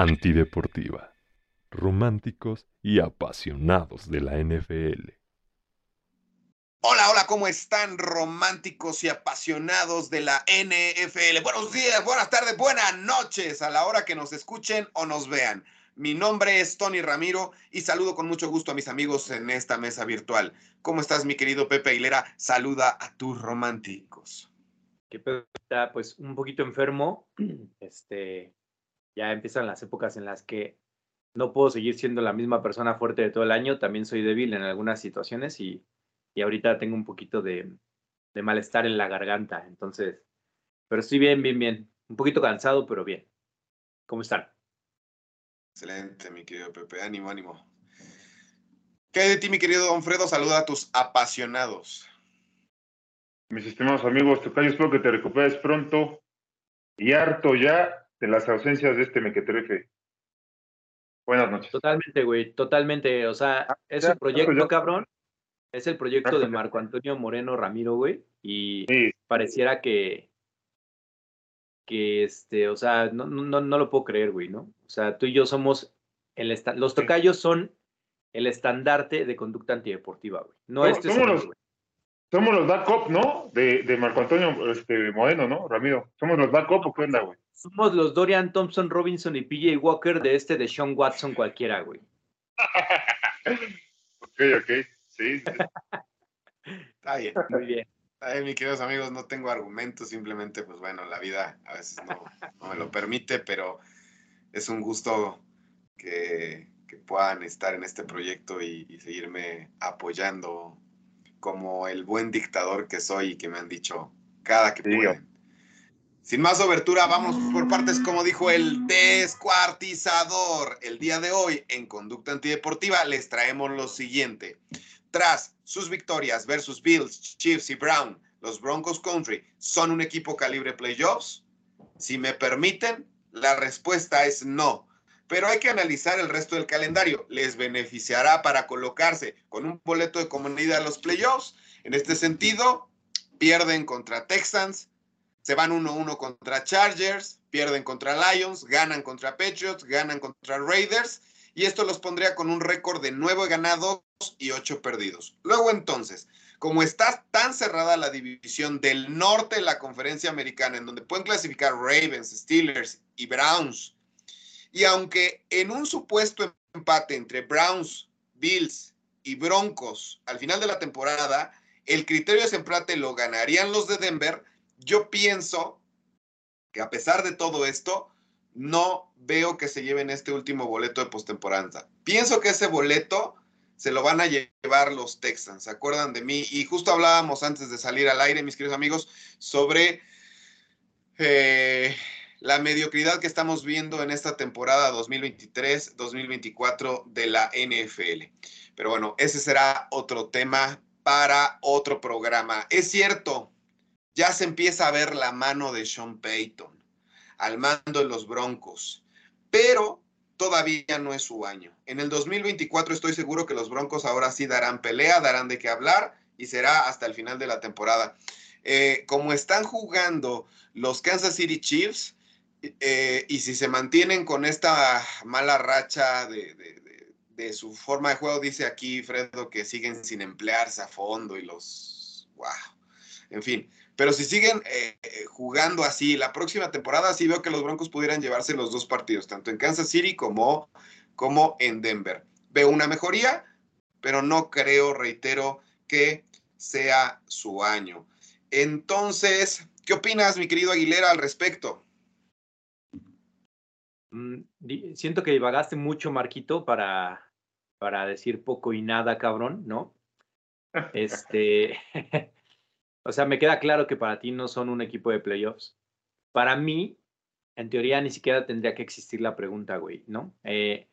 Antideportiva. Románticos y apasionados de la NFL. Hola, hola, ¿cómo están románticos y apasionados de la NFL? Buenos días, buenas tardes, buenas noches a la hora que nos escuchen o nos vean. Mi nombre es Tony Ramiro y saludo con mucho gusto a mis amigos en esta mesa virtual. ¿Cómo estás, mi querido Pepe Aguilera? Saluda a tus románticos. Que está pues un poquito enfermo. Este, ya empiezan las épocas en las que no puedo seguir siendo la misma persona fuerte de todo el año. También soy débil en algunas situaciones y, y ahorita tengo un poquito de, de malestar en la garganta. Entonces, pero estoy bien, bien, bien. Un poquito cansado, pero bien. ¿Cómo están? Excelente, mi querido Pepe. Ánimo, ánimo. ¿Qué hay de ti, mi querido Don Fredo? Saluda a tus apasionados. Mis estimados amigos, Tocayo, espero que te recuperes pronto y harto ya de las ausencias de este mequetrefe. Buenas noches. Totalmente, güey, totalmente. O sea, Ah, es ya, un proyecto, ya. cabrón. Es el proyecto de. Marco Antonio Moreno Ramiro, güey. Y Sí, pareciera que, que este, o sea, no, no, no- no lo puedo creer, güey, ¿no? O sea, tú y yo somos el los tocayos son el estandarte de conducta antideportiva, güey. No Somos- este somos los- güey. Somos los backup, ¿no? De, de Marco Antonio este, Moreno, ¿no, Ramiro? ¿Somos los backup o qué onda, güey? Somos los Dorian Thompson Robinson y PJ Walker de este de Sean Watson cualquiera, güey. Ok, ok. Sí, sí. Está bien. Muy bien. Ay, mis queridos amigos, no tengo argumentos, simplemente, pues bueno, la vida a veces no, no me lo permite, pero es un gusto que, que puedan estar en este proyecto y, y seguirme apoyando como el buen dictador que soy y que me han dicho cada que Sí, pueden. Sin más obertura, vamos por partes, como dijo el descuartizador. El día de hoy, en Conducta Antideportiva, les traemos lo siguiente. Tras sus victorias versus Bills, Chiefs y Brown, los Broncos Country son un equipo calibre playoffs? Si me permiten, la respuesta es no. Pero hay que analizar el resto del calendario. ¿Les beneficiará para colocarse con un boleto de comunidad a los playoffs? En este sentido, pierden contra Texans, se van 1-1 contra Chargers, pierden contra Lions, ganan contra Patriots, ganan contra Raiders y esto los pondría con un récord de 9 ganados y 8 perdidos. Luego entonces, como está tan cerrada la división del norte de la conferencia americana, en donde pueden clasificar Ravens, Steelers y Browns, y aunque en un supuesto empate entre Browns, Bills y Broncos al final de la temporada, el criterio de desempate lo ganarían los de Denver, yo pienso que a pesar de todo esto, no veo que se lleven este último boleto de postemporada. Pienso que ese boleto se lo van a llevar los Texans, ¿se acuerdan de mí? Y justo hablábamos antes de salir al aire, mis queridos amigos, sobre eh, la mediocridad que estamos viendo en esta temporada 2023-2024 de la NFL. Pero bueno, ese será otro tema para otro programa. Es cierto, ya se empieza a ver la mano de Sean Payton al mando de los Broncos, pero todavía no es su año. En el 2024 estoy seguro que los Broncos ahora sí darán pelea, darán de qué hablar y será hasta el final de la temporada. Eh, como están jugando los Kansas City Chiefs, eh, y si se mantienen con esta mala racha de, su forma de juego, dice aquí Fredo que siguen sin emplearse a fondo y los... ¡Wow! En fin, pero si siguen eh, jugando así, la próxima temporada sí veo que los Broncos pudieran llevarse los dos partidos, tanto en Kansas City como, como en Denver. Veo una mejoría, pero no creo, reitero, que sea su año. Entonces, ¿qué opinas, mi querido Aguilera, al respecto? Mm, siento que divagaste mucho, Marquito, para, para decir poco y nada, cabrón, ¿no? Este, o sea, me queda claro que para ti no son un equipo de playoffs. Para mí, en teoría, ni siquiera tendría que existir la pregunta, güey, ¿no? Eh,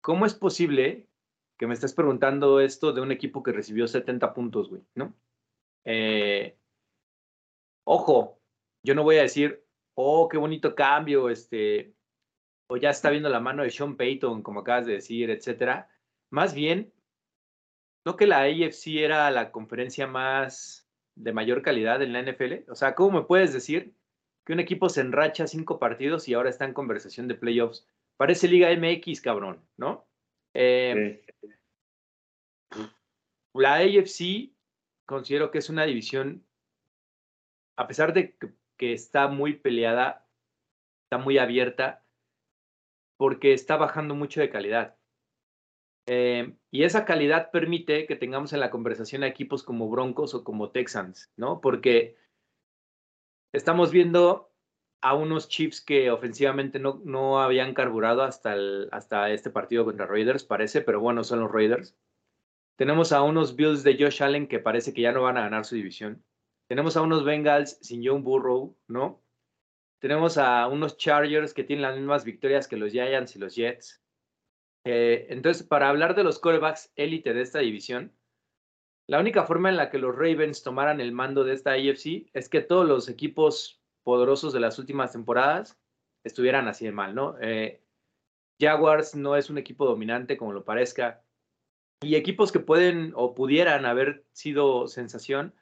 ¿Cómo es posible que me estés preguntando esto de un equipo que recibió 70 puntos, güey, ¿no? Eh, ojo, yo no voy a decir, oh, qué bonito cambio, este, o ya está viendo la mano de Sean Payton, como acabas de decir, etcétera. Más bien, no que la AFC era la conferencia más de mayor calidad en la NFL. O sea, ¿cómo me puedes decir que un equipo se enracha cinco partidos y ahora está en conversación de playoffs parece Liga MX, cabrón, ¿no? Eh, la AFC considero que es una división, a pesar de que está muy peleada, está muy abierta, porque está bajando mucho de calidad. Eh, y esa calidad permite que tengamos en la conversación a equipos como Broncos o como Texans, ¿no? Porque estamos viendo a unos Chiefs que ofensivamente no, no habían carburado hasta, el, hasta este partido contra Raiders, parece, pero bueno, son los Raiders. Tenemos a unos Bills de Josh Allen que parece que ya no van a ganar su división. Tenemos a unos Bengals sin John Burrow, ¿no? Tenemos a unos Chargers que tienen las mismas victorias que los Giants y los Jets. Eh, entonces, para hablar de los corebacks élite de esta división, la única forma en la que los Ravens tomaran el mando de esta AFC es que todos los equipos poderosos de las últimas temporadas estuvieran así de mal, ¿no? Eh, Jaguars no es un equipo dominante como lo parezca. Y equipos que pueden o pudieran haber sido sensación,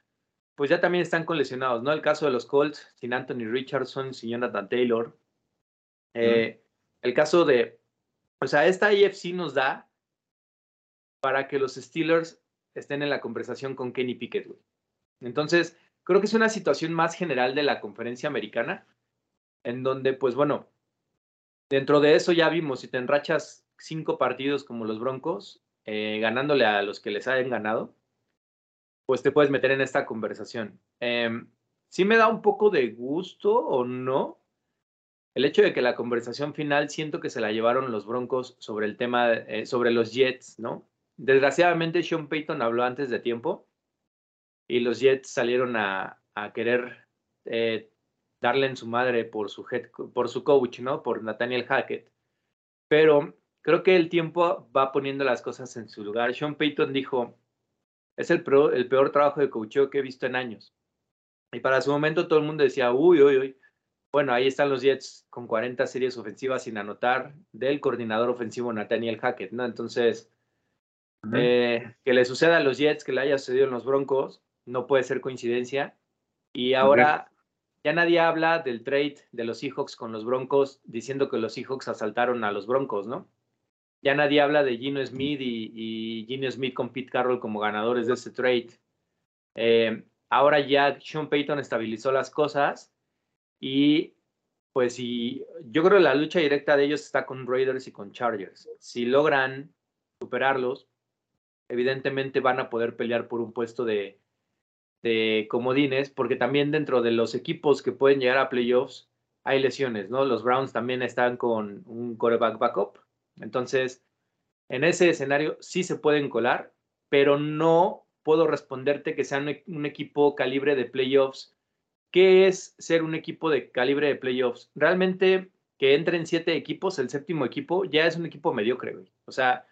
pues ya también están con lesionados, ¿no? El caso de los Colts, sin Anthony Richardson, sin Jonathan Taylor. Eh, el caso de o sea, esta IFC nos da para que los Steelers estén en la conversación con Kenny Pickett, güey. Entonces, creo que es una situación más general de la conferencia americana, en donde, pues bueno, dentro de eso ya vimos, si te enrachas cinco partidos como los Broncos, eh, ganándole a los que les hayan ganado, pues te puedes meter en esta conversación. Eh, sí me da un poco de gusto o no el hecho de que la conversación final siento que se la llevaron los Broncos sobre el tema, eh, sobre los Jets, ¿no? Desgraciadamente Sean Payton habló antes de tiempo y los Jets salieron a, querer eh, darle en su madre por su, por su coach, ¿no? Por Nathaniel Hackett. Pero creo que el tiempo va poniendo las cosas en su lugar. Sean Payton dijo, es el peor, el peor trabajo de coaching que he visto en años. Y para su momento todo el mundo decía, uy, uy, uy, bueno, ahí están los Jets con 40 series ofensivas sin anotar del coordinador ofensivo Nathaniel Hackett, ¿no? Entonces, eh, que le suceda a los Jets, que le haya sucedido en los Broncos, no puede ser coincidencia. Y ahora ya nadie habla del trade de los Seahawks con los Broncos diciendo que los Seahawks asaltaron a los Broncos, ¿no? Ya nadie habla de Gino Smith y, y Gino Smith con Pete Carroll como ganadores de ese trade. Eh, ahora ya Sean Payton estabilizó las cosas y pues si yo creo que la lucha directa de ellos está con Raiders y con Chargers. Si logran superarlos, evidentemente van a poder pelear por un puesto de, de comodines, porque también dentro de los equipos que pueden llegar a playoffs hay lesiones, ¿no? Los Browns también están con un quarterback backup. Entonces, en ese escenario sí se pueden colar, pero no puedo responderte que sean un equipo calibre de playoffs ¿Qué es ser un equipo de calibre de playoffs? Realmente que entren siete equipos, el séptimo equipo ya es un equipo mediocre, güey. O sea,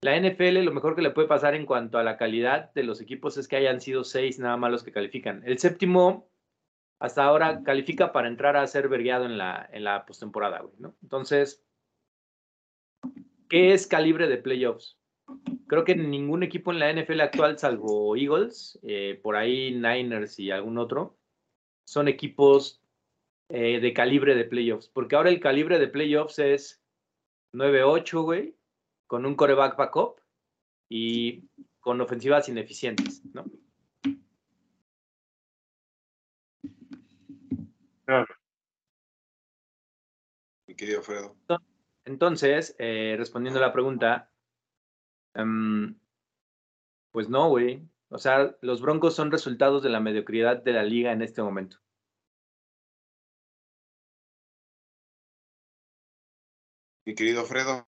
la NFL lo mejor que le puede pasar en cuanto a la calidad de los equipos es que hayan sido seis nada más los que califican. El séptimo hasta ahora califica para entrar a ser vergueado en la, en la postemporada, güey, ¿no? Entonces, ¿qué es calibre de playoffs? Creo que ningún equipo en la NFL actual, salvo Eagles, eh, por ahí Niners y algún otro, son equipos eh, de calibre de playoffs, porque ahora el calibre de playoffs es 9-8, güey, con un coreback backup y con ofensivas ineficientes, ¿no? Claro. Mi querido Fredo. Entonces, eh, respondiendo a la pregunta, em, pues no, güey. O sea, los Broncos son resultados de la mediocridad de la liga en este momento. Mi querido Fredo.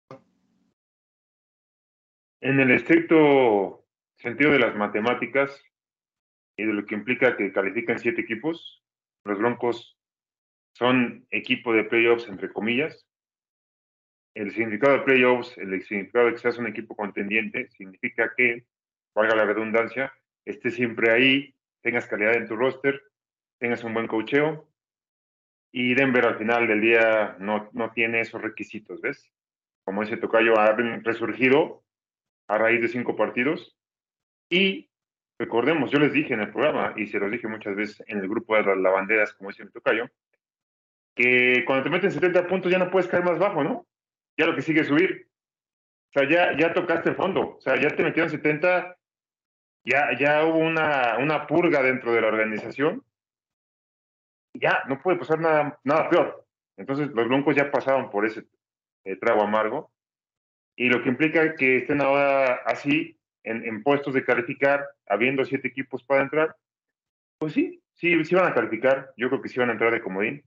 En el estricto sentido de las matemáticas y de lo que implica que califican siete equipos, los Broncos son equipo de playoffs, entre comillas. El significado de playoffs, el significado de que seas un equipo contendiente, significa que valga la redundancia, estés siempre ahí, tengas calidad en tu roster, tengas un buen cocheo. Y Denver al final del día no, no tiene esos requisitos, ¿ves? Como ese tocayo ha resurgido a raíz de cinco partidos. Y recordemos, yo les dije en el programa, y se los dije muchas veces en el grupo de las lavanderas, como dice mi tocayo, que cuando te meten 70 puntos ya no puedes caer más bajo, ¿no? Ya lo que sigue es subir. O sea, ya, ya tocaste el fondo. O sea, ya te metieron 70, ya, ya hubo una, una purga dentro de la organización. Ya, no puede pasar nada, nada peor. Entonces, los Broncos ya pasaron por ese eh, trago amargo. Y lo que implica que estén ahora así, en, en puestos de calificar, habiendo siete equipos para entrar, pues sí, sí, sí van a calificar. Yo creo que sí van a entrar de comodín.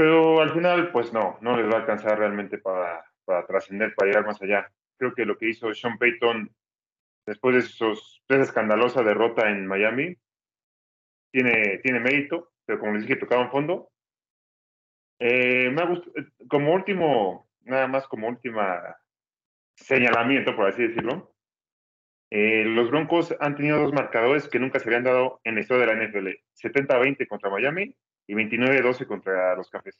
Pero al final, pues no, no les va a alcanzar realmente para, para trascender, para llegar más allá. Creo que lo que hizo Sean Payton después de, esa escandalosa derrota en Miami tiene, tiene mérito, pero como les dije, tocaba en fondo. Eh, me ha gustado, como último, nada más como última señalamiento, por así decirlo, eh, los Broncos han tenido dos marcadores que nunca se habían dado en la historia de la NFL. 70-20 contra Miami y 29-12 contra los Cafés.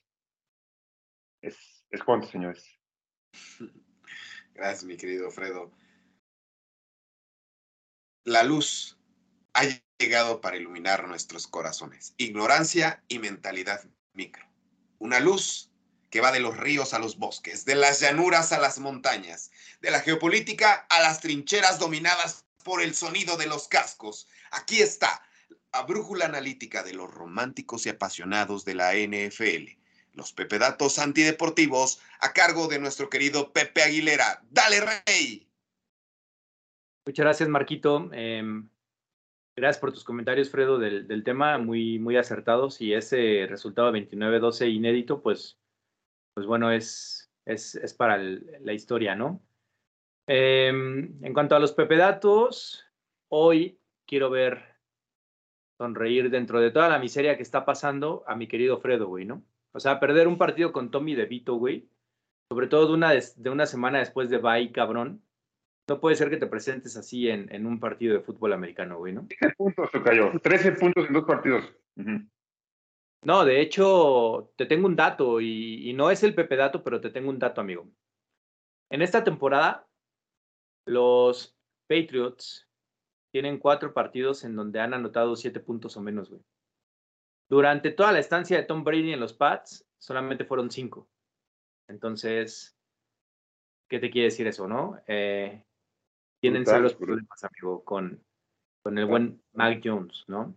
Es, es cuánto, señores. Gracias, mi querido Fredo. La luz ha llegado para iluminar nuestros corazones. Ignorancia y mentalidad micro. Una luz que va de los ríos a los bosques, de las llanuras a las montañas, de la geopolítica a las trincheras dominadas por el sonido de los cascos. Aquí está la brújula analítica de los románticos y apasionados de la NFL. Los Pepe Datos antideportivos a cargo de nuestro querido Pepe Aguilera. Dale, Rey. Muchas gracias, Marquito. Eh, gracias por tus comentarios, Fredo, del, del, tema, muy, muy acertados. Y ese resultado 29-12 inédito, pues, pues bueno, es, es, es para la historia, ¿no? Eh, en cuanto a los Pepe Datos, hoy quiero ver sonreír dentro de toda la miseria que está pasando a mi querido Fredo, güey, ¿no? O sea, perder un partido con Tommy DeVito, güey, sobre todo de una, de una semana después de bye, cabrón, no puede ser que te presentes así en, en, un partido de fútbol americano, güey, ¿no? 13 puntos se cayó. 13 puntos en dos partidos. Uh -huh. No, de hecho, te tengo un dato y, y, no es el Pepe dato, pero te tengo un dato, amigo. En esta temporada, los Patriots tienen cuatro partidos en donde han anotado siete puntos o menos, güey. Durante toda la estancia de Tom Brady en los Pats, solamente fueron cinco. Entonces, ¿qué te quiere decir eso, no? Eh, tienen Brutal, serios brutal. problemas, amigo, con, con el buen Mac Jones, ¿no?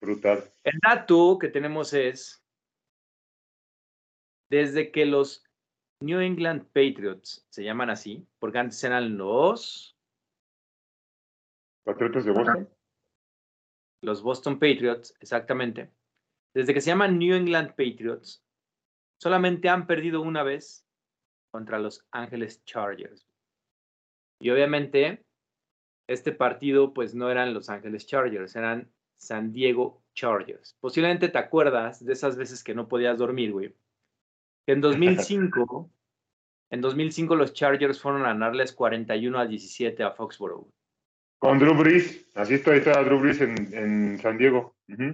Brutal. El dato que tenemos es, desde que los New England Patriots se llaman así, porque antes eran los... Patriotas de Boston. Los Boston Patriots, exactamente. Desde que se llaman New England Patriots, solamente han perdido una vez contra los Ángeles Chargers. Y obviamente, este partido, pues no eran los Ángeles Chargers, eran San Diego Chargers. Posiblemente te acuerdas de esas veces que no podías dormir, güey. En 2005, en 2005 los Chargers fueron a ganarles 41 a 17 a Foxborough. Con Drew Brees, así está, está Drew Brees en, San Diego. Uh.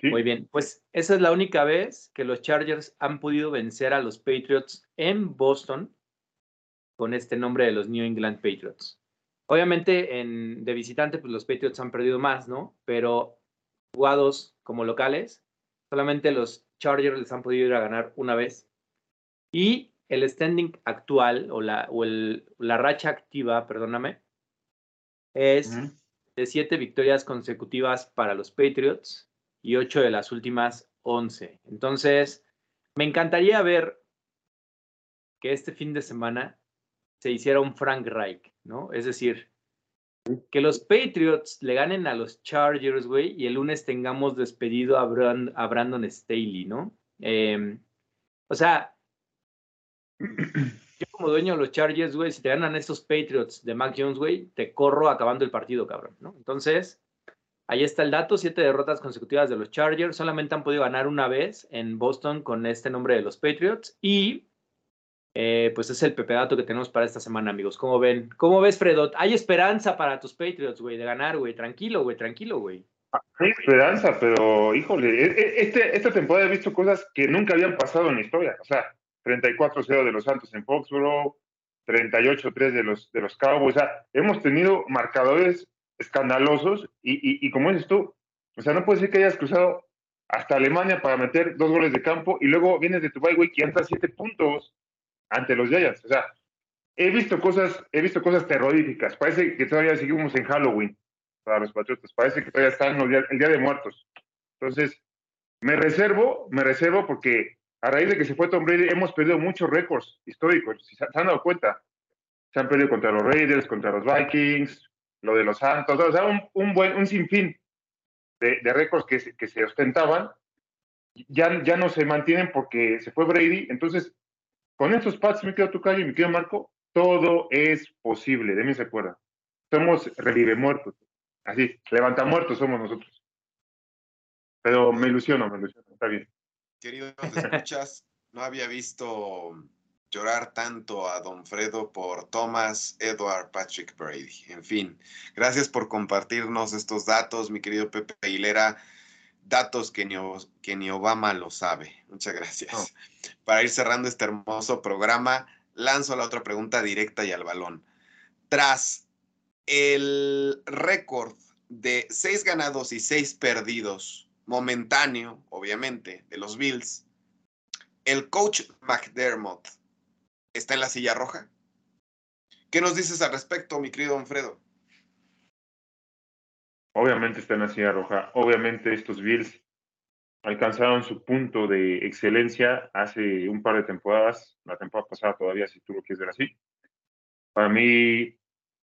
¿Sí? Muy bien, pues esa es la única vez que los Chargers han podido vencer a los Patriots en Boston con este nombre de los New England Patriots. Obviamente en, de visitante, pues los Patriots han perdido más, ¿no? Pero jugados como locales, solamente los Chargers les han podido ir a ganar una vez. Y el standing actual, o la, o el, la racha activa, perdóname, es uh -huh. de siete victorias consecutivas para los Patriots y ocho de las últimas once. Entonces, me encantaría ver que este fin de semana se hiciera un Frank Reich, ¿no? Es decir, que los Patriots le ganen a los Chargers, güey, y el lunes tengamos despedido a, Brand, a Brandon Staley, ¿no? Eh, o sea, yo como dueño de los Chargers, güey, si te ganan estos Patriots de Mac Jones, güey, te corro acabando el partido, cabrón, ¿no? Entonces, ahí está el dato, siete derrotas consecutivas de los Chargers, solamente han podido ganar una vez en Boston con este nombre de los Patriots y eh, pues es el Pepe Dato que tenemos para esta semana, amigos. ¿Cómo ven? ¿Cómo ves, Fredot? Hay esperanza para tus Patriots, güey, de ganar, güey. Tranquilo, güey, tranquilo, güey. Hay esperanza, pero híjole, este, esta temporada he visto cosas que nunca habían pasado en la historia. O sea, 34-0 de los Santos en Foxborough, 38-3 de los, de los Cowboys. O sea, hemos tenido marcadores escandalosos y, y, y, como dices tú, o sea, no puede ser que hayas cruzado hasta Alemania para meter dos goles de campo y luego vienes de tu bye week y entras siete puntos ante los Giants. O sea, he visto cosas, he visto cosas terroríficas. Parece que todavía seguimos en Halloween para los Patriotas. Parece que todavía están el día, el día de muertos. Entonces, me reservo, me reservo porque a raíz de que se fue Tom Brady hemos perdido muchos récords históricos. Si se han dado cuenta, se han perdido contra los Raiders, contra los Vikings, lo de los Santos, o sea, un, un buen, un sinfín de, de récords que, se- que se ostentaban, ya, ya no se mantienen porque se fue Brady. Entonces, con estos Pats, me quedo tu calle me quedo Marco, todo es posible, de mí se acuerda. Somos revive muertos, así, levanta muertos somos nosotros. Pero me ilusiono, me ilusiono, está bien. Querido, ¿te escuchas? No había visto llorar tanto a Don Fredo por Thomas Edward Patrick Brady. En fin, gracias por compartirnos estos datos, mi querido Pepe Aguilera. Datos que ni, O- que ni Obama lo sabe. Muchas gracias. Para ir cerrando este hermoso programa, lanzo la otra pregunta directa y al balón. Tras el récord de seis ganados y seis perdidos, momentáneo, obviamente, de los Bills, el coach McDermott está en la silla roja. ¿Qué nos dices al respecto, mi querido Alfredo? Obviamente está en la silla roja. Obviamente estos Bills alcanzaron su punto de excelencia hace un par de temporadas, la temporada pasada todavía, si tú lo quieres ver así. Para mí,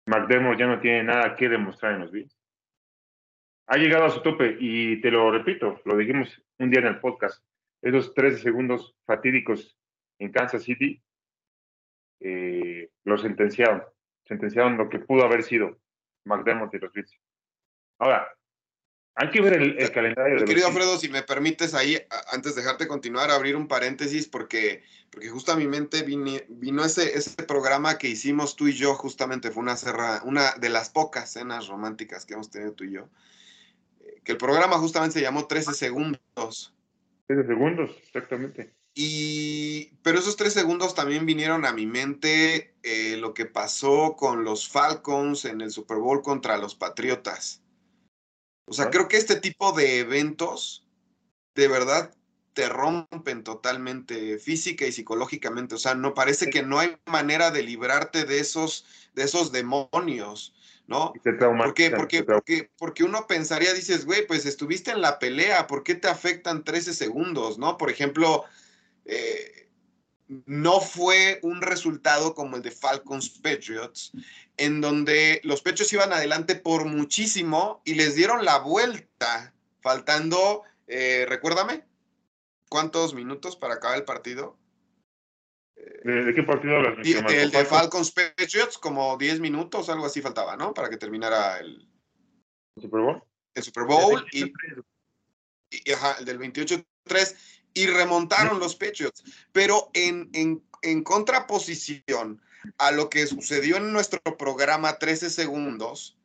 McDermott ya no tiene nada que demostrar en los Bills. Ha llegado a su tope y te lo repito, lo dijimos un día en el podcast, esos 13 segundos fatídicos en Kansas City eh, lo sentenciaron, sentenciaron lo que pudo haber sido McDermott y los Bills. Ahora, hay que ver el, el calendario de Mi los querido. Alfredo, si me permites ahí, antes de dejarte continuar, abrir un paréntesis, porque, porque justo a mi mente vine- vino ese, ese programa que hicimos tú y yo, justamente fue una, cerra- una de las pocas cenas románticas que hemos tenido tú y yo, eh, que el programa justamente se llamó 13 segundos. 13 segundos, exactamente. Y, pero esos tres segundos también vinieron a mi mente eh, lo que pasó con los Falcons en el Super Bowl contra los Patriotas. O sea, creo que este tipo de eventos de verdad te rompen totalmente física y psicológicamente. O sea, no parece que no hay manera de librarte de esos, de esos demonios, ¿no? Y te ¿Por qué? Porque, porque, porque uno pensaría, dices, güey, pues estuviste en la pelea, ¿por qué te afectan 13 segundos, no? Por ejemplo, eh, no fue un resultado como el de Falcons Patriots, en donde los Patriots iban adelante por muchísimo y les dieron la vuelta, faltando, eh, recuérdame, ¿cuántos minutos para acabar el partido? ¿De, de qué partido hablas? El de Falcons, Patriots, como 10 minutos, algo así faltaba, ¿no? Para que terminara el, Super Bowl. el Super Bowl y, y- ajá, el del 28-3 y remontaron los Patriots. Pero en, en, en contraposición a lo que sucedió en nuestro programa 13 segundos,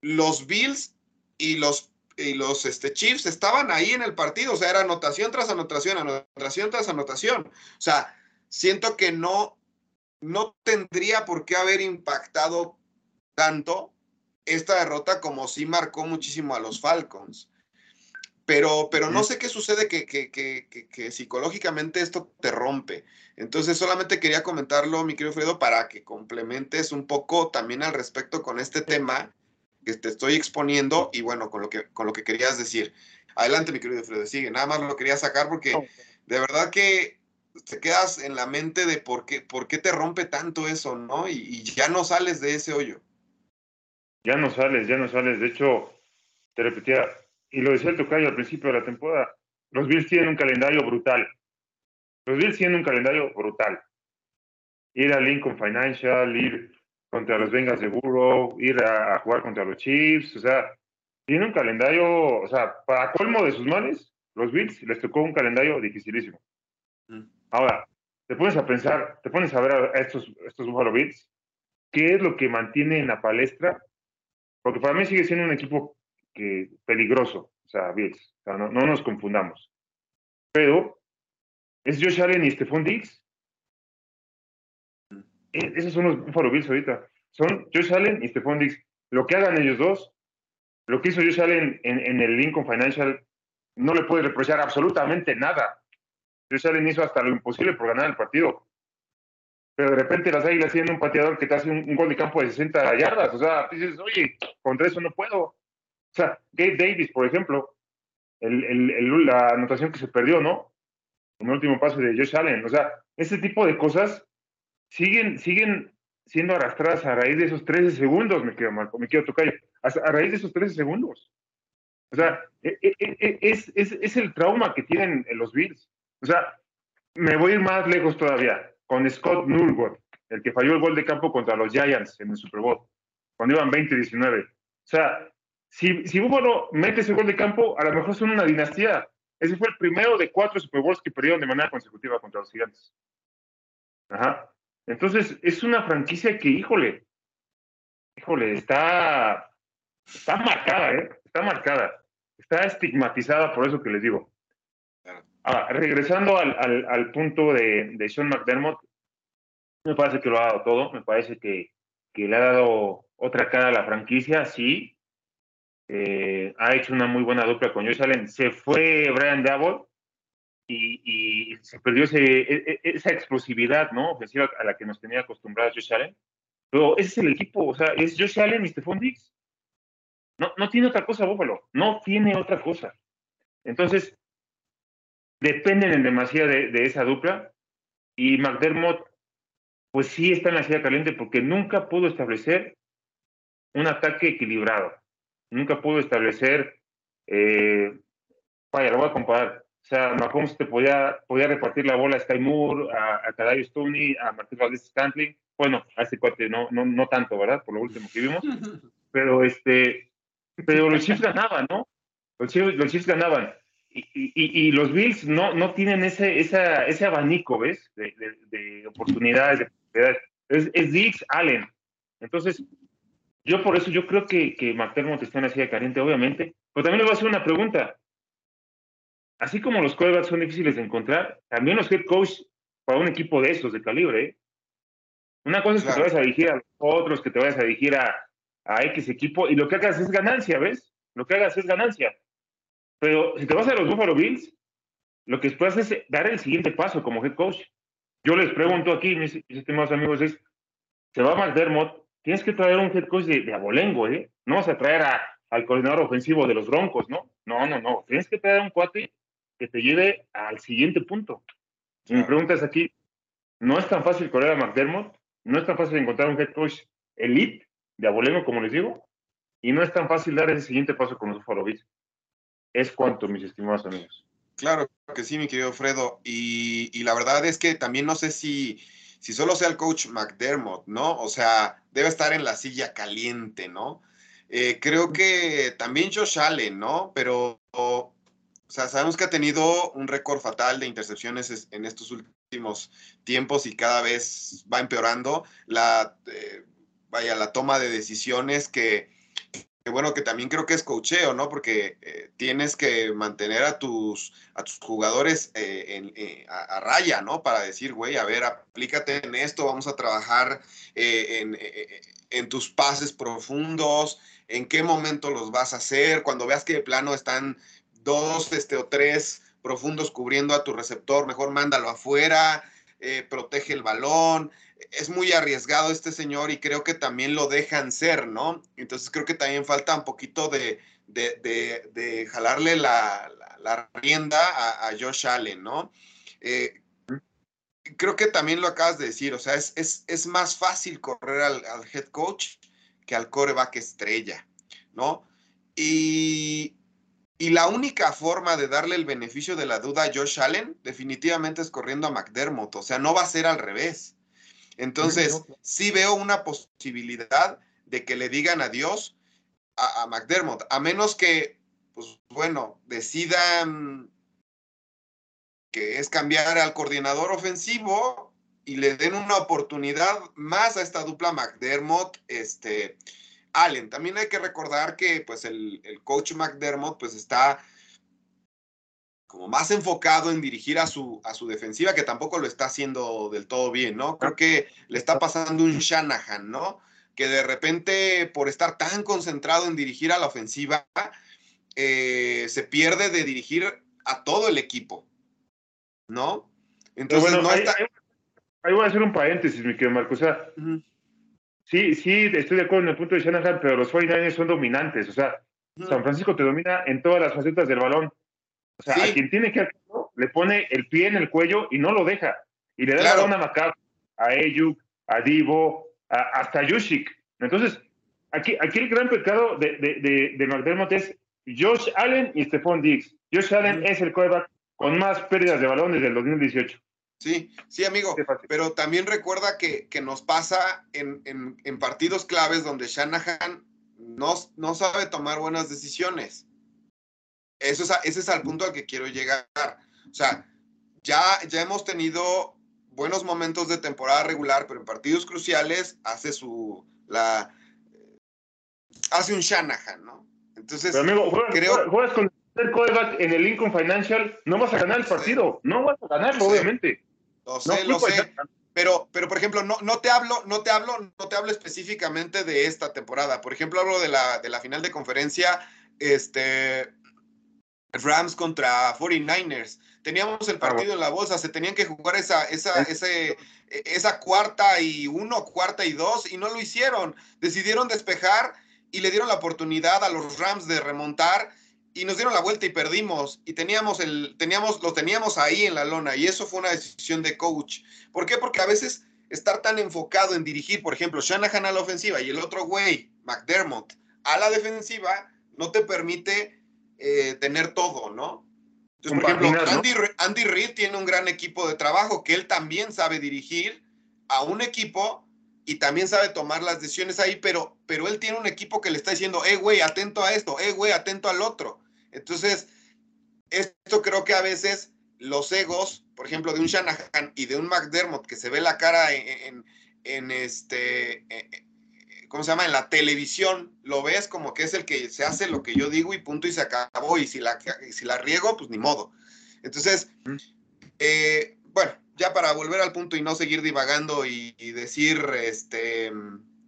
los Bills y los, y los este, Chiefs estaban ahí en el partido. O sea, era anotación tras anotación, anotación tras anotación. O sea, siento que no, no tendría por qué haber impactado tanto esta derrota como sí marcó muchísimo a los Falcons. Pero, pero no sé qué sucede que, que, que, que, que psicológicamente esto te rompe. Entonces solamente quería comentarlo, mi querido Fredo, para que complementes un poco también al respecto con este tema que te estoy exponiendo y bueno, con lo que, con lo que querías decir. Adelante, mi querido Fredo, sigue. Nada más lo quería sacar porque de verdad que te quedas en la mente de por qué, por qué te rompe tanto eso, ¿no? Y, y ya no sales de ese hoyo. Ya no sales, ya no sales. De hecho, te repetía, y lo decía el tocayo al principio de la temporada, los Bills tienen un calendario brutal. Los Bills tienen un calendario brutal. Ir a Lincoln Financial, ir contra los Bengals de Burrow, ir a, a jugar contra los Chiefs, o sea, tiene un calendario, o sea, para colmo de sus males, los Bills les tocó un calendario dificilísimo. Mm. Ahora, te pones a pensar, te pones a ver a estos, estos Buffalo Bills, ¿qué es lo que mantiene en la palestra? Porque para mí sigue siendo un equipo que, peligroso, o sea, Bills, o sea, no, no nos confundamos. Pero es Josh Allen y Stephon Diggs. E- Esos son los Buffalo Bills ahorita. Son Josh Allen y Stephon Diggs. Lo que hagan ellos dos, lo que hizo Josh Allen en, en el Lincoln Financial no le puede reprochar absolutamente nada. Josh Allen hizo hasta lo imposible por ganar el partido. Pero de repente las águilas tienen un pateador que te hace un, gol de campo de 60 yardas. O sea, dices, oye, contra eso no puedo. O sea, Gabe Davis, por ejemplo, la anotación que se perdió, ¿no? El último pase de Josh Allen. O sea, ese tipo de cosas siguen, siguen siendo arrastradas a raíz de esos 13 segundos, me quedo Marco, me quiero tocar. A, a raíz de esos 13 segundos. O sea, e, e, e, es, es, es, el trauma que tienen los Bills. O sea, me voy a ir más lejos todavía, con Scott Nulgord, el que falló el gol de campo contra los Giants en el Super Bowl, cuando iban 20-19. O sea, si, si mete ese gol de campo, a lo mejor son una dinastía. Ese fue el primero de cuatro Super Bowls que perdieron de manera consecutiva contra los Gigantes. Ajá. Entonces, es una franquicia que, híjole, híjole, está, está marcada, ¿eh? Está marcada está estigmatizada por eso que les digo. Regresando al, al, punto de, de, Sean McDermott, me parece que lo ha dado todo, me parece que, que le ha dado otra cara a la franquicia, sí. Eh, ha hecho una muy buena dupla con Josh Allen. Se fue Brian Dabble y, y, se perdió ese, e, e, esa explosividad ¿no? ofensiva a la que nos tenía acostumbrados Josh Allen. Pero ese es el equipo, o sea, es Josh Allen y Stephon Diggs. No, no tiene otra cosa Búfalo, no tiene otra cosa. Entonces, dependen en demasía de, esa dupla y McDermott, pues sí está en la silla caliente porque nunca pudo establecer un ataque equilibrado, nunca pudo establecer, eh, vaya, lo voy a comparar, o sea, Mahomes te podía, podía repartir la bola a Sky Moore, a, a Kadarius Stoney, a Martín Valdez Scantling, bueno, a este cuate no, no, no tanto, ¿verdad? Por lo último que vimos, pero este, pero los Chiefs ganaban, ¿no? Los Chiefs, ganaban. Y, y, y, los Bills no, no tienen ese, esa, ese abanico, ¿ves? De, de, oportunidades, de Es, es Dix, Allen. Entonces, yo por eso yo creo que, que McDermott está en la silla caliente, obviamente. Pero también le voy a hacer una pregunta. Así como los quarterbacks son difíciles de encontrar, también los head coach para un equipo de esos, de calibre, ¿eh? Una cosa es que te vayas a dirigir a los otros, que te vayas a dirigir a, a X equipo y lo que hagas es ganancia, ¿ves? Lo que hagas es ganancia. Pero si te vas a los Buffalo Bills, lo que esperas es dar el siguiente paso como head coach. Yo les pregunto aquí, mis, estimados amigos, es, se va McDermott, tienes que traer un head coach de, abolengo, ¿eh? No vas a traer al coordinador ofensivo de los Broncos, ¿no? No, no, no. Tienes que traer un cuate que te lleve al siguiente punto. Si me preguntas aquí, no es tan fácil correr a McDermott, no es tan fácil encontrar un head coach elite de abolengo, como les digo, y no es tan fácil dar ese siguiente paso con los Buffalo Es cuanto, mis estimados amigos. Claro que sí, mi querido Fredo. Y, la verdad es que también no sé si, si solo sea el coach McDermott, ¿no? O sea, debe estar en la silla caliente, ¿no? Eh, creo que también Josh Allen, ¿no? Pero, o sea, sabemos que ha tenido un récord fatal de intercepciones en estos últimos tiempos y cada vez va empeorando. La, eh, vaya, la toma de decisiones que, bueno, que también creo que es cocheo, ¿no? Porque eh, tienes que mantener a tus, a tus jugadores eh, eh, a, raya, ¿no? Para decir, güey, a ver, aplícate en esto, vamos a trabajar en, en, tus pases profundos, en qué momento los vas a hacer, cuando veas que de plano están dos este, o tres profundos cubriendo a tu receptor, mejor mándalo afuera, protege el balón es muy arriesgado este señor y creo que también lo dejan ser, ¿no? Entonces creo que también falta un poquito de, de, jalarle la, la, rienda a, Josh Allen, ¿no? Eh, creo que también lo acabas de decir, o sea, es, es, más fácil correr al, head coach que al coreback estrella, ¿no? Y, y la única forma de darle el beneficio de la duda a Josh Allen definitivamente es corriendo a McDermott, o sea, no va a ser al revés. Entonces, sí veo una posibilidad de que le digan adiós a, a McDermott, a menos que, pues bueno, decidan que es cambiar al coordinador ofensivo y le den una oportunidad más a esta dupla McDermott, este, Allen. También hay que recordar que pues el, el coach McDermott pues está como más enfocado en dirigir a su, a su defensiva, que tampoco lo está haciendo del todo bien, ¿no? Creo que le está pasando un Shanahan, ¿no? Que de repente, por estar tan concentrado en dirigir a la ofensiva, eh, se pierde de dirigir a todo el equipo, ¿no? Entonces, bueno, no ahí, está... ahí- voy a hacer un paréntesis, mi querido Marco. O sea, sí, sí, estoy de acuerdo en el punto de Shanahan, pero los 49ers son dominantes. O sea. San Francisco te domina en todas las facetas del balón. O sea, Sí. a quien tiene que hacerlo, le pone el pie en el cuello y no lo deja. Y le da Claro. el balón a McCaffrey, a Ayuk, a Divo, a- hasta Yushik. Entonces, aquí, aquí el gran pecado de, de, de, de McDermott es Josh Allen y Stephon Diggs. Josh Allen es el quarterback con más pérdidas de balón desde el 2018. Sí, sí, amigo. Pero también recuerda que, que nos pasa en, en- en partidos claves donde Shanahan no, no sabe tomar buenas decisiones. Eso es a- ese es al punto al que quiero llegar. O sea, ya, ya hemos tenido buenos momentos de temporada regular, pero en partidos cruciales hace su la hace un Shanahan, ¿no? Entonces, Pero amigo, juegas, creo- juegas- con el quarterback en el Lincoln Financial, no vas a ganar el Sí. partido. No vas a ganarlo, Sí. obviamente. lo No sé, lo culpa de sé. Pero, pero por ejemplo, no, no te hablo, no te hablo, no te hablo específicamente de esta temporada. Por ejemplo, hablo de la, de la final de conferencia, este Rams contra 49ers. Teníamos el partido en la bolsa, se tenían que jugar esa, esa, ese, esa cuarta y uno, cuarta y dos, y no lo hicieron. Decidieron despejar y le dieron la oportunidad a los Rams de remontar y nos dieron la vuelta y perdimos. Y teníamos el, teníamos, lo teníamos ahí en la lona, y eso fue una decisión de coach. ¿Por qué? Porque a veces estar tan enfocado en dirigir, por ejemplo, Shanahan a la ofensiva y el otro güey, McDermott, a la defensiva, no te permite eh, tener todo, ¿no? Entonces, por ejemplo. Andy, Andy Reid tiene un gran equipo de trabajo que él también sabe dirigir a un equipo y también sabe tomar las decisiones ahí, pero, pero él tiene un equipo que le está diciendo, eh, güey, atento a esto, eh, güey, atento al otro. Entonces, esto creo que a veces los egos, por ejemplo, de un Shanahan y de un McDermott, que se ve la cara en, en- en este, ¿cómo se llama? En la televisión, lo ves como que es el que se hace lo que yo digo y punto y se acabó. Y si la, si la riego, pues ni modo. Entonces, eh, bueno, ya para volver al punto y no seguir divagando y, y decir este,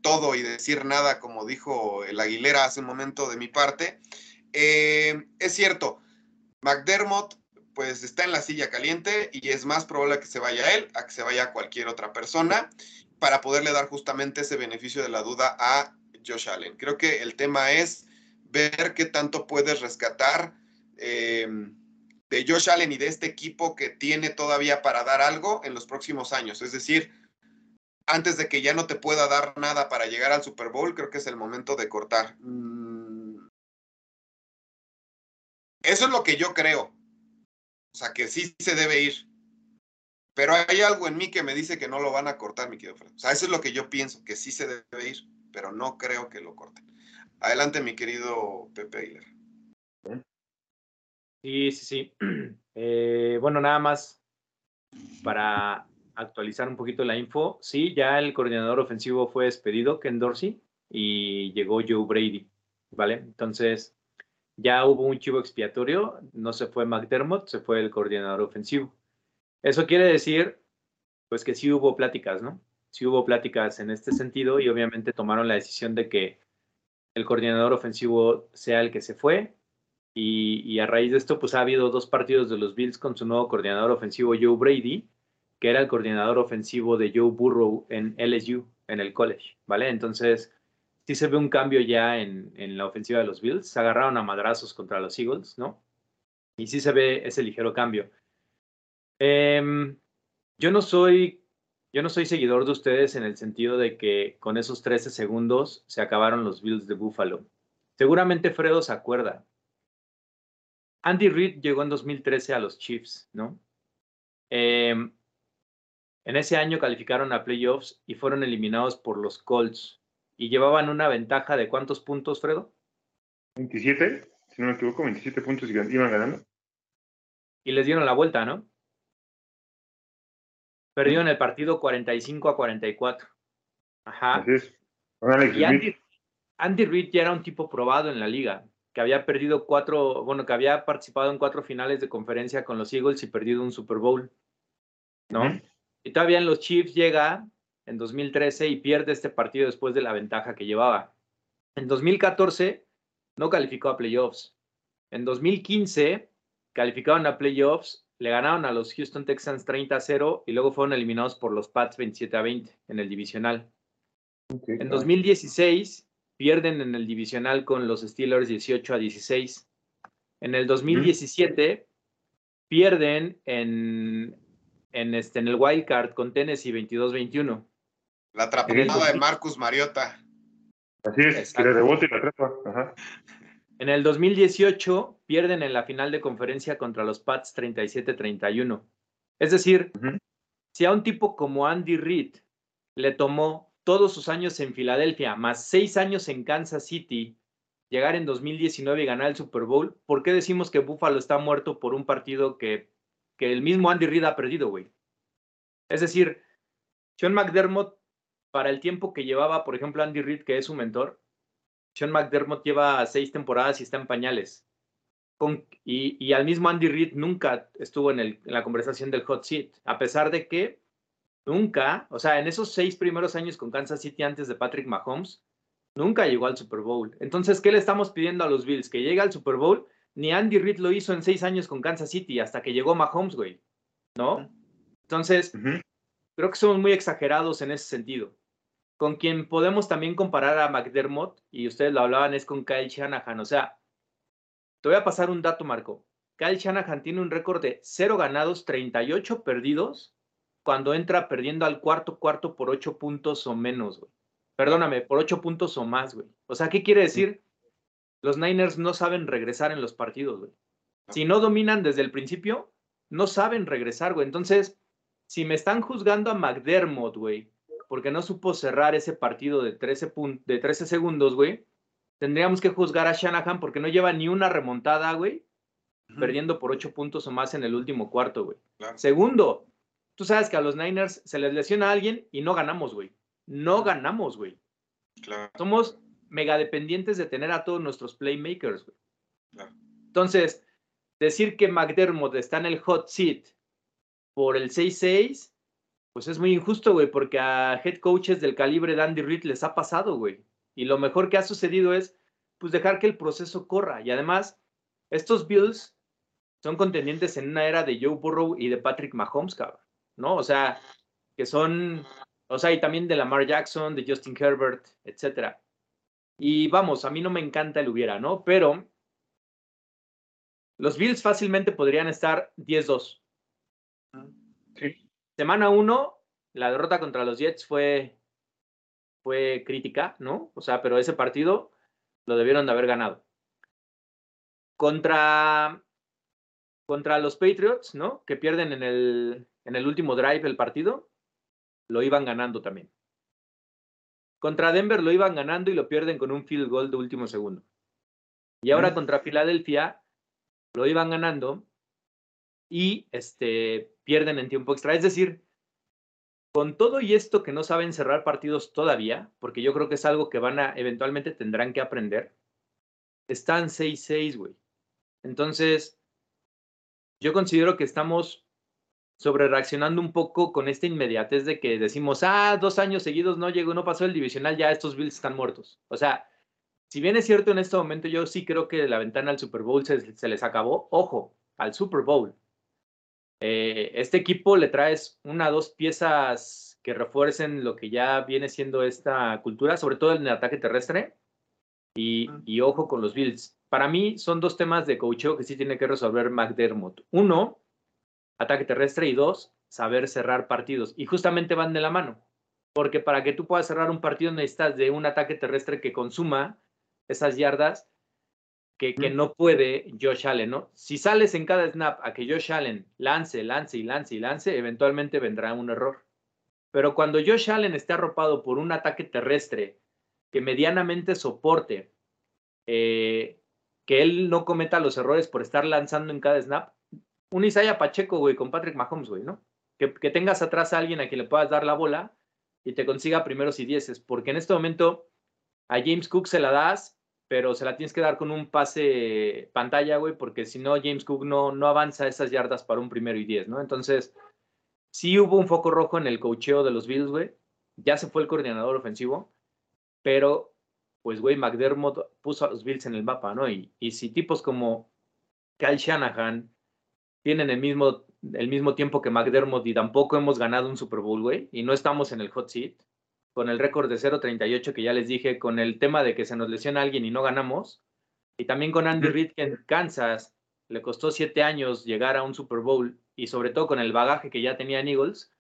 todo y decir nada, como dijo el Aguilera hace un momento de mi parte, eh, es cierto, McDermott pues está en la silla caliente y es más probable que se vaya él a que se vaya cualquier otra persona para poderle dar justamente ese beneficio de la duda a Josh Allen. Creo que el tema es ver qué tanto puedes rescatar eh, de Josh Allen y de este equipo que tiene todavía para dar algo en los próximos años. Es decir, antes de que ya no te pueda dar nada para llegar al Super Bowl, creo que es el momento de cortar. Mm. Eso es lo que yo creo. O sea, que sí se debe ir. Pero hay algo en mí que me dice que no lo van a cortar, mi querido Fred. O sea, eso es lo que yo pienso, que sí se debe ir, pero no creo que lo corten. Adelante, mi querido Pepe Aguilar. Sí, sí, sí. Eh, bueno, nada más para actualizar un poquito la info. Sí, ya el coordinador ofensivo fue despedido, Ken Dorsey, y llegó Joe Brady, ¿vale? Entonces, ya hubo un chivo expiatorio, no se fue McDermott, se fue el coordinador ofensivo. Eso quiere decir, pues que sí hubo pláticas, ¿no? Sí hubo pláticas en este sentido y obviamente tomaron la decisión de que el coordinador ofensivo sea el que se fue y, a raíz de esto, pues ha habido dos partidos de los Bills con su nuevo coordinador ofensivo, Joe Brady, que era el coordinador ofensivo de Joe Burrow en LSU, en el college, ¿vale? Entonces, sí se ve un cambio ya en, en la ofensiva de los Bills. Se agarraron a madrazos contra los Eagles, ¿no? Y sí se ve ese ligero cambio. Em, yo no soy. Yo no soy seguidor de ustedes en el sentido de que con esos 13 segundos se acabaron los Bills de Buffalo. Seguramente Fredo se acuerda. Andy Reid llegó en 2013 a los Chiefs, ¿no? Em, en ese año calificaron a playoffs y fueron eliminados por los Colts. Y llevaban una ventaja de cuántos puntos, Fredo? 27, si no me equivoco, 27 puntos y iban ganando. Y les dieron la vuelta, ¿no? Perdieron el partido 45 a 44. Ajá. Así es. Y. Andy, Andy Reid ya era un tipo probado en la liga, que había perdido cuatro, bueno, que había participado en cuatro finales de conferencia con los Eagles y perdido un Super Bowl, ¿no? Y todavía en los Chiefs llega en 2013 y pierde este partido después de la ventaja que llevaba. En 2014 no calificó a playoffs. En 2015 calificaron a playoffs, le ganaron a los Houston Texans 30 a 0 y luego fueron eliminados por los Pats 27 a 20 en el divisional. En 2016 pierden en el divisional con los Steelers 18 a 16. En el 2017 pierden en, en, este, en el wild card con Tennessee 22-21. La atrapada de Marcus Mariota. Así es, que le rebote y la atrapa. En el 2018 pierden en la final de conferencia contra los Pats 37-31. Es decir, si a un tipo como Andy Reid le tomó todos sus años en Filadelfia, más seis años en Kansas City, llegar en 2019 y ganar el Super Bowl, ¿por qué decimos que Buffalo está muerto por un partido que, que el mismo Andy Reid ha perdido, güey? Es decir, Sean McDermott, para el tiempo que llevaba, por ejemplo, Andy Reid, que es su mentor, Sean McDermott lleva seis temporadas y está en pañales. Con, y, y, al mismo Andy Reid nunca estuvo en, el, en la conversación del hot seat, a pesar de que Nunca, o sea, en esos seis primeros años con Kansas City antes de Patrick Mahomes, nunca llegó al Super Bowl. Entonces, ¿qué le estamos pidiendo a los Bills? Que llegue al Super Bowl. Ni Andy Reid lo hizo en seis años con Kansas City hasta que llegó Mahomes, güey. ¿No? Entonces, creo que somos muy exagerados en ese sentido. Con quien podemos también comparar a McDermott, y ustedes lo hablaban, es con Kyle Shanahan. O sea, te voy a pasar un dato, Marco. Kyle Shanahan tiene un récord de cero ganados, 38 perdidos cuando entra perdiendo al cuarto cuarto por ocho puntos o menos, güey. Perdóname, por ocho puntos o más, güey. O sea, ¿qué quiere decir? Los Niners no saben regresar en los partidos, güey. Si no dominan desde el principio, no saben regresar, güey. Entonces, si me están juzgando a McDermott, güey, porque no supo cerrar ese partido de 13, de 13 segundos, güey, tendríamos que juzgar a Shanahan porque no lleva ni una remontada, güey, perdiendo por ocho puntos o más en el último cuarto, güey. Segundo, Tú sabes que a los Niners se les lesiona a alguien y no ganamos, güey. No ganamos, güey. Claro. Somos mega dependientes de tener a todos nuestros playmakers, güey. Claro. Entonces, decir que McDermott está en el hot seat por el 6-6, pues es muy injusto, güey, porque a head coaches del calibre de Andy Reid les ha pasado, güey. Y lo mejor que ha sucedido es, pues, dejar que el proceso corra. Y además, estos Bills son contendientes en una era de Joe Burrow y de Patrick Mahomes, cabrón. ¿no? O sea, que son, o sea, y también de Lamar Jackson, de Justin Herbert, etcétera. Y vamos, a mí no me encanta el hubiera, ¿no? Pero los Bills fácilmente podrían estar 10-2. Semana 1, la derrota contra los Jets fue, fue crítica, ¿no? O sea, pero ese partido lo debieron de haber ganado. Contra, contra los Patriots, ¿no? Que pierden en el, en el último drive del partido, lo iban ganando también. Contra Denver lo iban ganando y lo pierden con un field goal de último segundo. Y ahora contra Filadelfia lo iban ganando y este, pierden en tiempo extra. Es decir, con todo y esto que no saben cerrar partidos todavía, porque yo creo que es algo que van a, eventualmente tendrán que aprender, están 6-6, güey. Entonces, yo considero que estamos sobre reaccionando un poco con esta inmediatez de que decimos, ah, dos años seguidos no llegó, no pasó el divisional, ya estos Bills están muertos. O sea, si bien es cierto en este momento, yo sí creo que la ventana al Super Bowl se, les acabó. Ojo, al Super Bowl. Eh, este equipo le traes una dos piezas que refuercen lo que ya viene siendo esta cultura, sobre todo en el ataque terrestre. Y, y ojo con los Bills. Para mí son dos temas de coaching que sí tiene que resolver McDermott. Uno, ataque terrestre y dos, saber cerrar partidos. Y justamente van de la mano, porque para que tú puedas cerrar un partido necesitas de un ataque terrestre que consuma esas yardas que, que no puede Josh Allen, ¿no? Si sales en cada snap a que Josh Allen lance, lance y lance y lance, eventualmente vendrá un error. Pero cuando Josh Allen esté arropado por un ataque terrestre que medianamente soporte eh, que él no cometa los errores por estar lanzando en cada snap, un Isaiah Pacheco, güey, con Patrick Mahomes, güey, ¿no? Que, tengas atrás a alguien a quien le puedas dar la bola y te consiga primeros y dieces, porque en este momento a James Cook se la das, pero se la tienes que dar con un pase pantalla, güey, porque si no, James Cook no, no avanza esas yardas para un primero y diez, ¿no? Entonces, sí hubo un foco rojo en el cocheo de los Bills, güey. Ya se fue el coordinador ofensivo, pero, pues, güey, McDermott puso a los Bills en el mapa, ¿no? Y, y si tipos como Kyle Shanahan tienen el mismo, el mismo tiempo que McDermott y tampoco hemos ganado un Super Bowl, güey, y no estamos en el hot seat, con el récord de 0.38 que ya les dije, con el tema de que se nos lesiona alguien y no ganamos, y también con Andy Reid que en Kansas le costó siete años llegar a un Super Bowl y sobre todo con el bagaje que ya tenía en Eagles,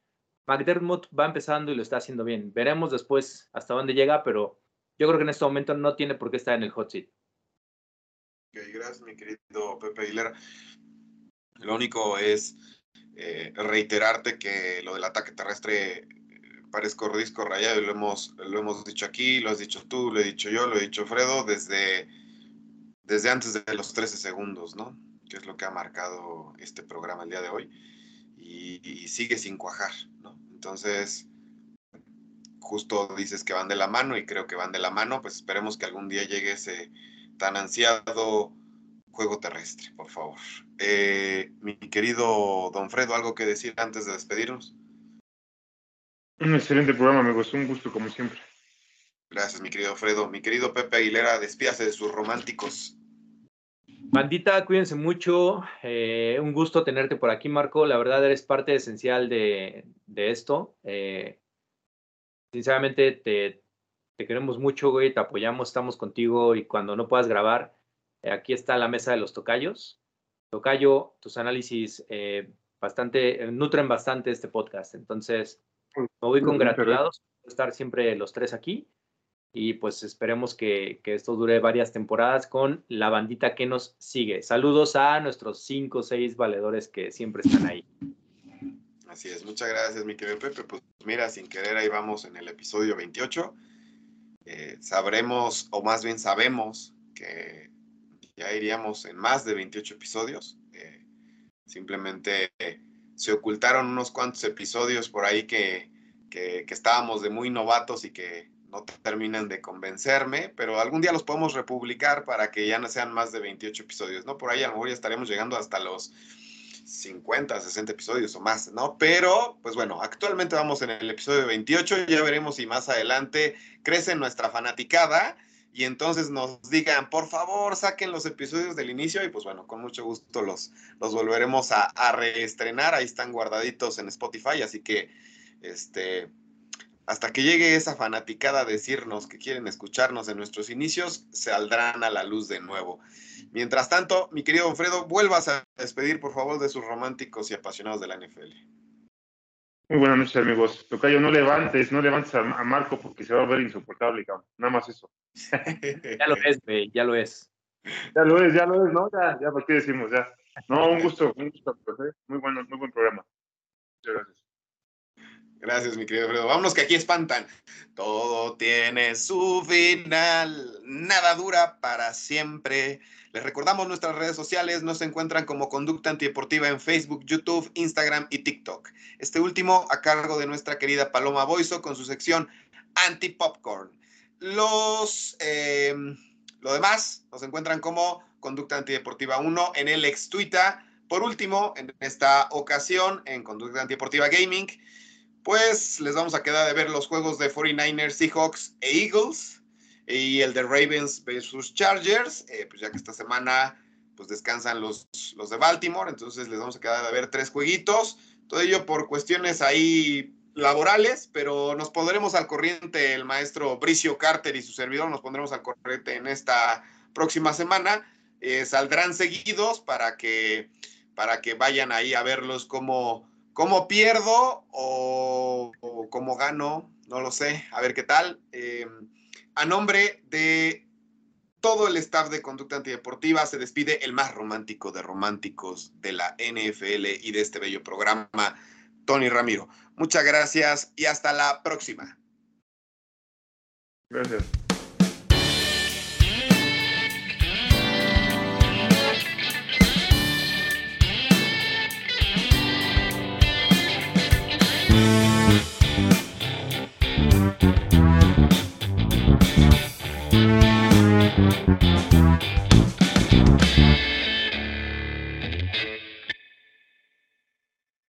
McDermott va empezando y lo está haciendo bien. Veremos después hasta dónde llega, pero yo creo que en este momento no tiene por qué estar en el hot seat. gracias, mi querido Pepe Aguilera. Lo único es eh, reiterarte que lo del ataque terrestre parezco disco rayado y lo hemos, lo hemos dicho aquí, lo has dicho tú, lo he dicho yo, lo he dicho Fredo, desde, desde antes de los 13 segundos, ¿no? Que es lo que ha marcado este programa el día de hoy. Y, sigue sin cuajar, ¿no? Entonces, justo dices que van de la mano y creo que van de la mano, pues esperemos que algún día llegue ese tan ansiado juego terrestre, por favor. Eh, mi querido Don Fredo, ¿algo que decir antes de despedirnos? Un excelente programa, amigos. Un gusto, como siempre. Gracias, mi querido Fredo. Mi querido Pepe Aguilera, despídase de sus románticos. Bandita, cuídense mucho. Eh, un gusto tenerte por aquí, Marco. La verdad, eres parte esencial de, esto. Eh, sinceramente, te, te queremos mucho, güey. Te apoyamos, estamos contigo y cuando no puedas grabar, eh, aquí está la mesa de los tocayos. Tocayo, tus análisis eh, bastante, eh, nutren bastante este podcast. Entonces, me voy congratulados por estar siempre los tres aquí. Y pues esperemos que, que, esto dure varias temporadas con la bandita que nos sigue. Saludos a nuestros cinco o seis valedores que siempre están ahí. Así es, muchas gracias, mi querido Pepe. Pues mira, sin querer, ahí vamos en el episodio 28. sabremos, o más bien sabemos, que ya iríamos en más de 28 episodios. Eh, simplemente se ocultaron unos cuantos episodios por ahí que, que, estábamos de muy novatos y que no terminan de convencerme, pero algún día los podemos republicar para que ya no sean más de 28 episodios, ¿no? Por ahí a lo mejor ya estaremos llegando hasta los 50, 60 episodios o más, ¿no? Pero, pues bueno, actualmente vamos en el episodio 28, ya veremos si más adelante crece nuestra fanaticada y entonces nos digan, por favor, saquen los episodios del inicio y pues bueno, con mucho gusto los, los volveremos a, reestrenar. Ahí están guardaditos en Spotify, así que este, hasta que llegue esa fanaticada a decirnos que quieren escucharnos en nuestros inicios, saldrán a la luz de nuevo. Mientras tanto, mi querido Alfredo, vuelvas a despedir, por favor, de sus románticos y apasionados de la NFL. Muy buenas noches, amigos. Tocayo, no levantes, no levantes a, Marco porque se va a ver insoportable, cabrón. Nada más eso. ya lo es, güey, ya lo es. Ya lo es, ya lo es, ¿no? Ya, ya, ¿por qué decimos? Ya. No, un gusto, un gusto, pues, ¿eh? Muy bueno, muy buen programa. Muchas gracias. Gracias, mi querido Fredo. Vámonos que aquí espantan. Todo tiene su final, nada dura para siempre. Les recordamos nuestras redes sociales, nos encuentran como Conducta Antideportiva en Facebook, YouTube, Instagram y TikTok. Este último a cargo de nuestra querida Paloma Boiso con su sección Anti-Popcorn. Los, em, lo demás nos encuentran como Conducta Antideportiva 1 en el ex Twitter. Por último, en esta ocasión, en Conducta Antideportiva Gaming, pues les vamos a quedar de ver los juegos de 49ers, Seahawks e Eagles y el de Ravens versus Chargers, eh, pues ya que esta semana pues descansan los, los de Baltimore, entonces les vamos a quedar a ver tres jueguitos, todo ello por cuestiones ahí laborales, pero nos pondremos al corriente el maestro Bricio Carter y su servidor, nos pondremos al corriente en esta próxima semana, eh, saldrán seguidos para que, para que vayan ahí a verlos como, como pierdo o, o como gano, no lo sé, a ver qué tal. Eh, a nombre de todo el staff de Conducta Antideportiva se despide el más romántico de románticos de la NFL y de este bello programa, Tony Ramiro. Muchas gracias y hasta la próxima. Gracias.